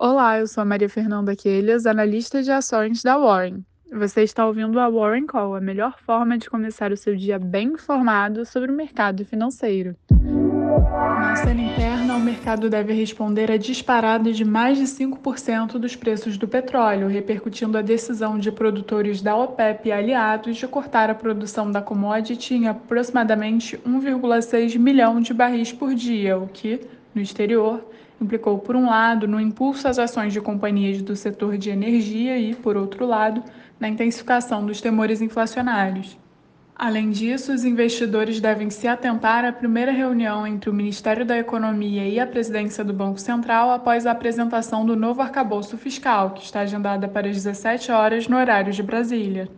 Olá, eu sou a Maria Fernanda Quelhas, analista de ações da Warren. Você está ouvindo a Warren Call, a melhor forma de começar o seu dia bem informado sobre o mercado financeiro. Na cena interna, o mercado deve responder a disparada de mais de 5% dos preços do petróleo, repercutindo a decisão de produtores da OPEP e aliados de cortar a produção da commodity em aproximadamente 1,6 milhão de barris por dia, o que, no exterior, implicou, por um lado, no impulso às ações de companhias do setor de energia e, por outro lado, na intensificação dos temores inflacionários. Além disso, os investidores devem se atentar à primeira reunião entre o Ministério da Economia e a presidência do Banco Central após a apresentação do novo arcabouço fiscal, que está agendada para as 17 horas no horário de Brasília.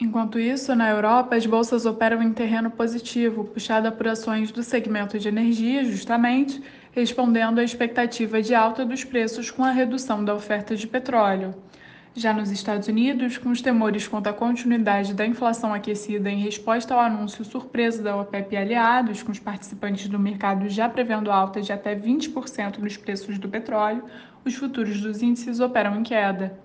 Enquanto isso, na Europa, as bolsas operam em terreno positivo, puxada por ações do segmento de energia, justamente, respondendo à expectativa de alta dos preços com a redução da oferta de petróleo. Já nos Estados Unidos, com os temores quanto à continuidade da inflação aquecida em resposta ao anúncio surpresa da OPEP e aliados, com os participantes do mercado já prevendo alta de até 20% nos preços do petróleo, os futuros dos índices operam em queda.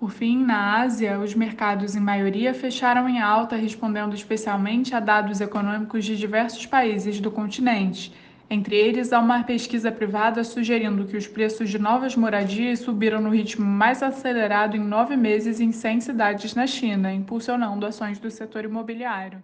Por fim, na Ásia, os mercados em maioria fecharam em alta, respondendo especialmente a dados econômicos de diversos países do continente entre eles, há uma pesquisa privada sugerindo que os preços de novas moradias subiram no ritmo mais acelerado em nove meses em 100 cidades na China, impulsionando ações do setor imobiliário.